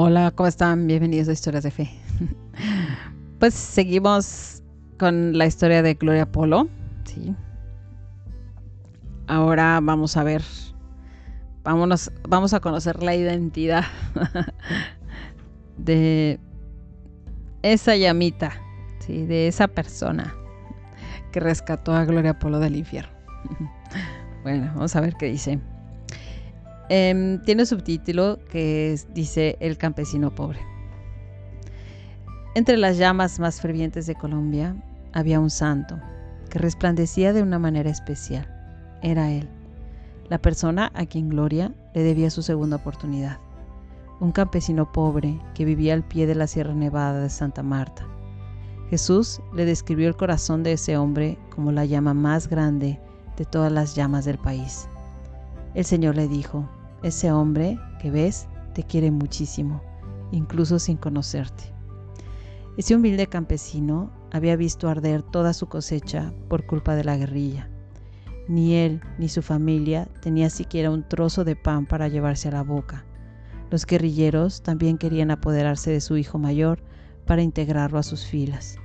Hola, ¿cómo están? Bienvenidos a Historias de Fe. pues seguimos con la historia de Gloria Polo. Sí. Ahora vamos a ver, vámonos, vamos a conocer la identidad de esa llamita, ¿sí? de esa persona que rescató a Gloria Polo del infierno. bueno, vamos a ver qué dice. Em, tiene subtítulo que dice El campesino pobre. Entre las llamas más fervientes de Colombia había un santo que resplandecía de una manera especial. Era él, la persona a quien Gloria le debía su segunda oportunidad. Un campesino pobre que vivía al pie de la Sierra Nevada de Santa Marta. Jesús le describió el corazón de ese hombre como la llama más grande de todas las llamas del país. El Señor le dijo, ese hombre que ves te quiere muchísimo, incluso sin conocerte. Ese humilde campesino había visto arder toda su cosecha por culpa de la guerrilla. Ni él ni su familia tenía siquiera un trozo de pan para llevarse a la boca. Los guerrilleros también querían apoderarse de su hijo mayor para integrarlo a sus filas.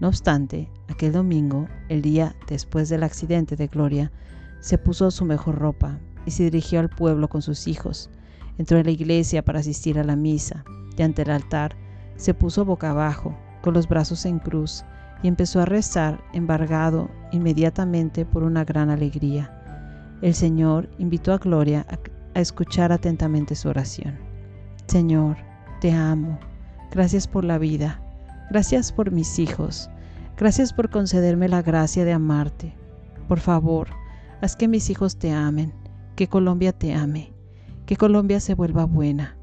No obstante, aquel domingo, el día después del accidente de Gloria, se puso su mejor ropa y se dirigió al pueblo con sus hijos. Entró en la iglesia para asistir a la misa y ante el altar se puso boca abajo, con los brazos en cruz, y empezó a rezar, embargado inmediatamente por una gran alegría. El Señor invitó a Gloria a, a escuchar atentamente su oración. Señor, te amo. Gracias por la vida. Gracias por mis hijos. Gracias por concederme la gracia de amarte. Por favor, haz que mis hijos te amen que Colombia te ame, que Colombia se vuelva buena.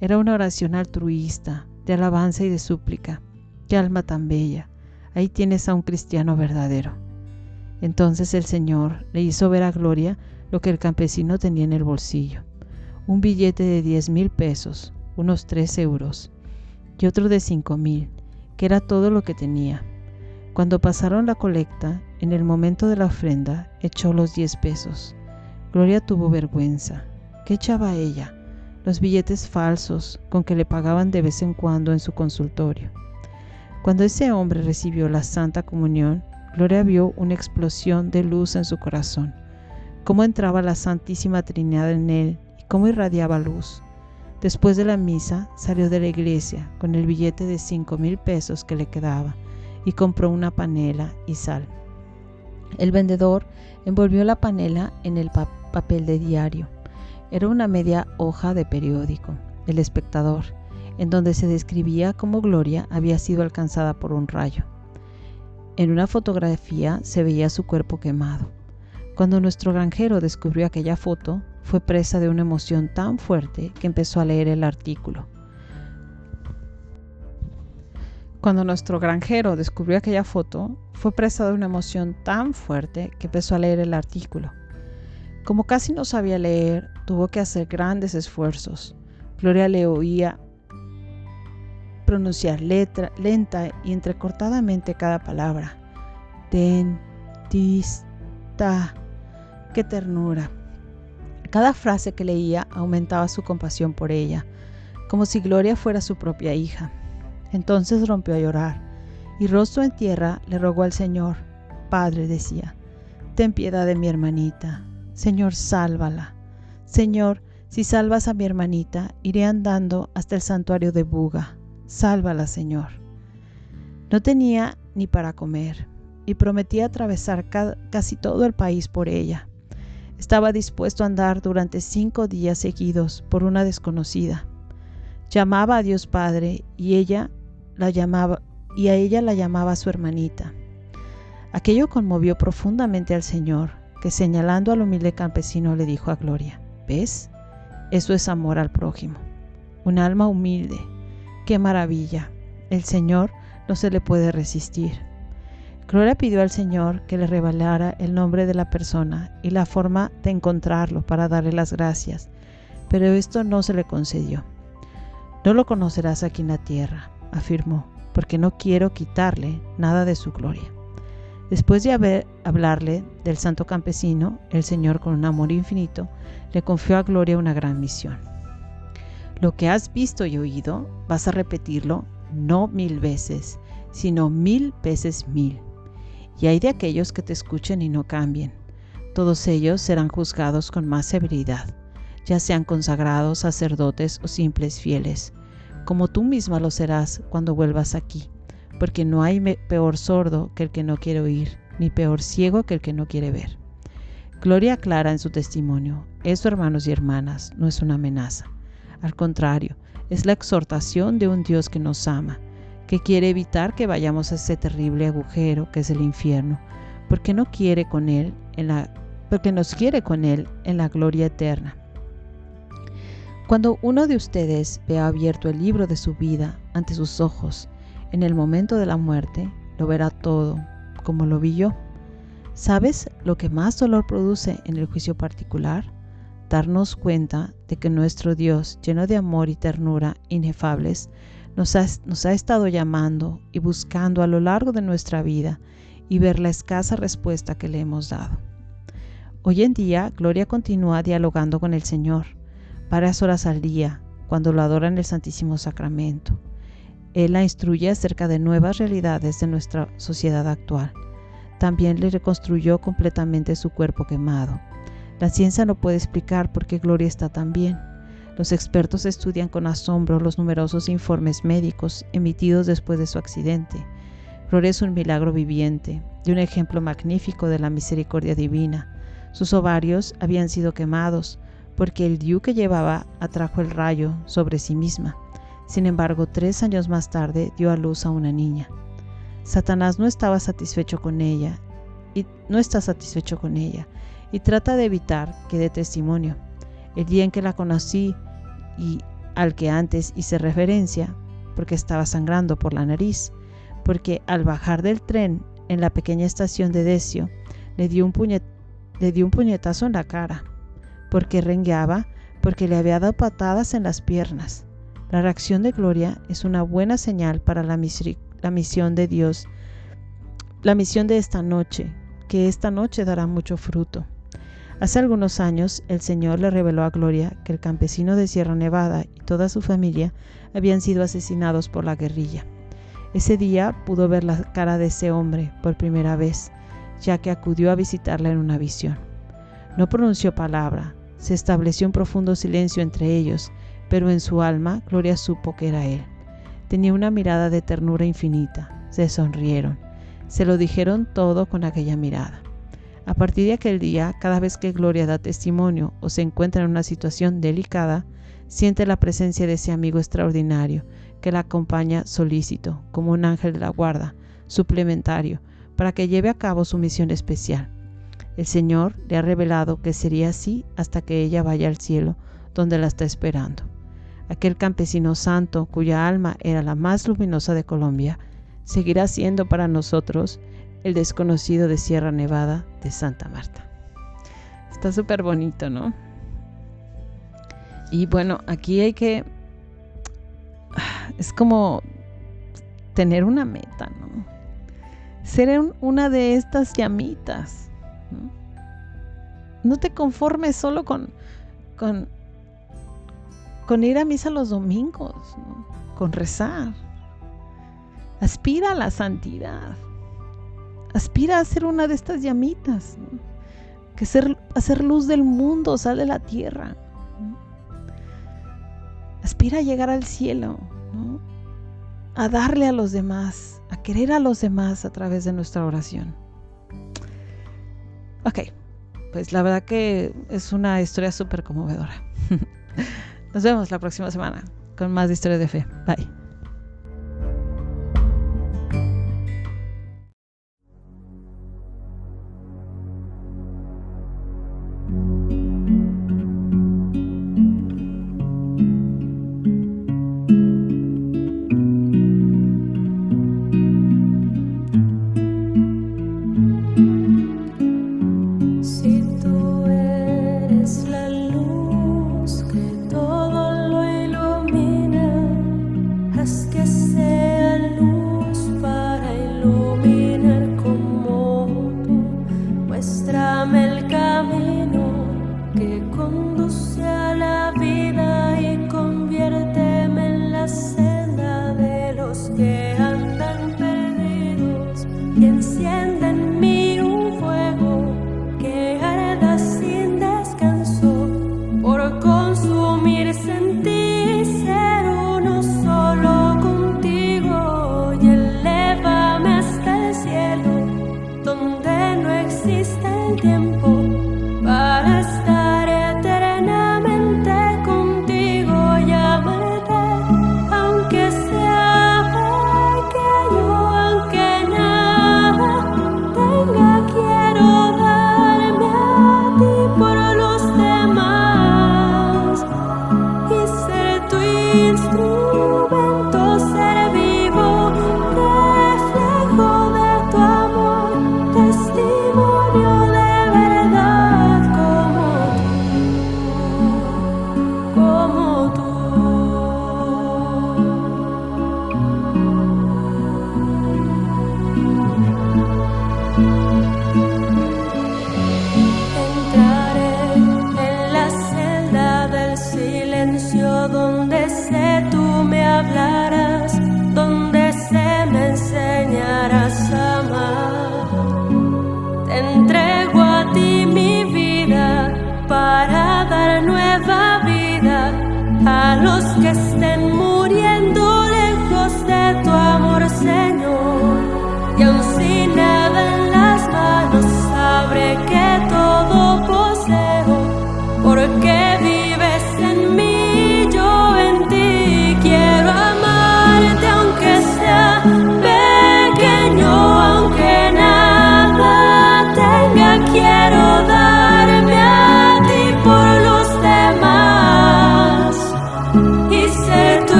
Era una oración altruista, de alabanza y de súplica. Qué alma tan bella. Ahí tienes a un cristiano verdadero. Entonces el Señor le hizo ver a Gloria lo que el campesino tenía en el bolsillo. Un billete de diez mil pesos, unos tres euros, y otro de cinco mil, que era todo lo que tenía. Cuando pasaron la colecta, en el momento de la ofrenda, echó los diez pesos. Gloria tuvo vergüenza. ¿Qué echaba ella? Los billetes falsos con que le pagaban de vez en cuando en su consultorio. Cuando ese hombre recibió la Santa Comunión, Gloria vio una explosión de luz en su corazón, cómo entraba la Santísima Trinidad en él y cómo irradiaba luz. Después de la misa salió de la iglesia con el billete de cinco mil pesos que le quedaba y compró una panela y sal. El vendedor envolvió la panela en el papel papel de diario. Era una media hoja de periódico, El Espectador, en donde se describía cómo Gloria había sido alcanzada por un rayo. En una fotografía se veía su cuerpo quemado. Cuando nuestro granjero descubrió aquella foto, fue presa de una emoción tan fuerte que empezó a leer el artículo. Cuando nuestro granjero descubrió aquella foto, fue presa de una emoción tan fuerte que empezó a leer el artículo. Como casi no sabía leer, tuvo que hacer grandes esfuerzos. Gloria le oía pronunciar letra, lenta y entrecortadamente cada palabra. Dentista. Qué ternura. Cada frase que leía aumentaba su compasión por ella, como si Gloria fuera su propia hija. Entonces rompió a llorar y rostro en tierra le rogó al Señor. Padre, decía, ten piedad de mi hermanita. Señor, sálvala. Señor, si salvas a mi hermanita, iré andando hasta el santuario de Buga. Sálvala, Señor. No tenía ni para comer y prometía atravesar casi todo el país por ella. Estaba dispuesto a andar durante cinco días seguidos por una desconocida. Llamaba a Dios Padre y ella la llamaba y a ella la llamaba su hermanita. Aquello conmovió profundamente al Señor que señalando al humilde campesino le dijo a Gloria, ¿ves? Eso es amor al prójimo. Un alma humilde. ¡Qué maravilla! El Señor no se le puede resistir. Gloria pidió al Señor que le revelara el nombre de la persona y la forma de encontrarlo para darle las gracias, pero esto no se le concedió. No lo conocerás aquí en la tierra, afirmó, porque no quiero quitarle nada de su gloria. Después de haber, hablarle del santo campesino, el Señor con un amor infinito le confió a Gloria una gran misión. Lo que has visto y oído, vas a repetirlo no mil veces, sino mil veces mil. Y hay de aquellos que te escuchen y no cambien. Todos ellos serán juzgados con más severidad, ya sean consagrados, sacerdotes o simples fieles, como tú misma lo serás cuando vuelvas aquí, porque no hay peor sordo que el que no quiere oír, ni peor ciego que el que no quiere ver. Gloria clara en su testimonio. Eso, hermanos y hermanas, no es una amenaza. Al contrario, es la exhortación de un Dios que nos ama, que quiere evitar que vayamos a ese terrible agujero que es el infierno, porque no quiere con él en la porque nos quiere con él en la gloria eterna. Cuando uno de ustedes vea abierto el libro de su vida ante sus ojos, en el momento de la muerte, lo verá todo, como lo vi yo. ¿Sabes lo que más dolor produce en el juicio particular? Darnos cuenta de que nuestro Dios, lleno de amor y ternura inefables, nos ha, estado llamando y buscando a lo largo de nuestra vida y ver la escasa respuesta que le hemos dado. Hoy en día, Gloria continúa dialogando con el Señor varias horas al día cuando lo adora en el Santísimo Sacramento. Él la instruye acerca de nuevas realidades de nuestra sociedad actual también le reconstruyó completamente su cuerpo quemado. La ciencia no puede explicar por qué Gloria está tan bien. Los expertos estudian con asombro los numerosos informes médicos emitidos después de su accidente. Gloria es un milagro viviente y un ejemplo magnífico de la misericordia divina. Sus ovarios habían sido quemados porque el diu que llevaba atrajo el rayo sobre sí misma. Sin embargo, tres años más tarde dio a luz a una niña. Satanás no estaba satisfecho con ella y no está satisfecho con ella y trata de evitar que dé testimonio. El día en que la conocí y al que antes hice referencia, porque estaba sangrando por la nariz, porque al bajar del tren en la pequeña estación de Decio, le dio un, le dio un puñetazo en la cara, porque rengueaba, porque le había dado patadas en las piernas. La reacción de Gloria es una buena señal para la misión de Dios, la misión de esta noche, que esta noche dará mucho fruto. Hace algunos años el Señor le reveló a Gloria que el campesino de Sierra Nevada y toda su familia habían sido asesinados por la guerrilla. Ese día pudo ver la cara de ese hombre por primera vez, ya que acudió a visitarla en una visión. No pronunció palabra, se estableció un profundo silencio entre ellos, pero en su alma Gloria supo que era él. Tenía una mirada de ternura infinita. Se sonrieron. Se lo dijeron todo con aquella mirada. A partir de aquel día, cada vez que Gloria da testimonio o se encuentra en una situación delicada, siente la presencia de ese amigo extraordinario que la acompaña solícito, como un ángel de la guarda, suplementario, para que lleve a cabo su misión especial. El Señor le ha revelado que sería así hasta que ella vaya al cielo, donde la está esperando aquel campesino santo cuya alma era la más luminosa de Colombia, seguirá siendo para nosotros el desconocido de Sierra Nevada de Santa Marta. Está súper bonito, ¿no? Y bueno, aquí hay que... Es como tener una meta, ¿no? Ser una de estas llamitas. ¿no? no te conformes solo con, con con ir a misa los domingos, con rezar. Aspira a la santidad. Aspira a ser una de estas llamitas. Que ser, hacer luz del mundo, sal de la tierra. Aspira a llegar al cielo. A darle a los demás. A querer a los demás a través de nuestra oración. Ok, pues la verdad que es una historia súper conmovedora. Nos vemos la próxima semana con más historias de fe. Bye.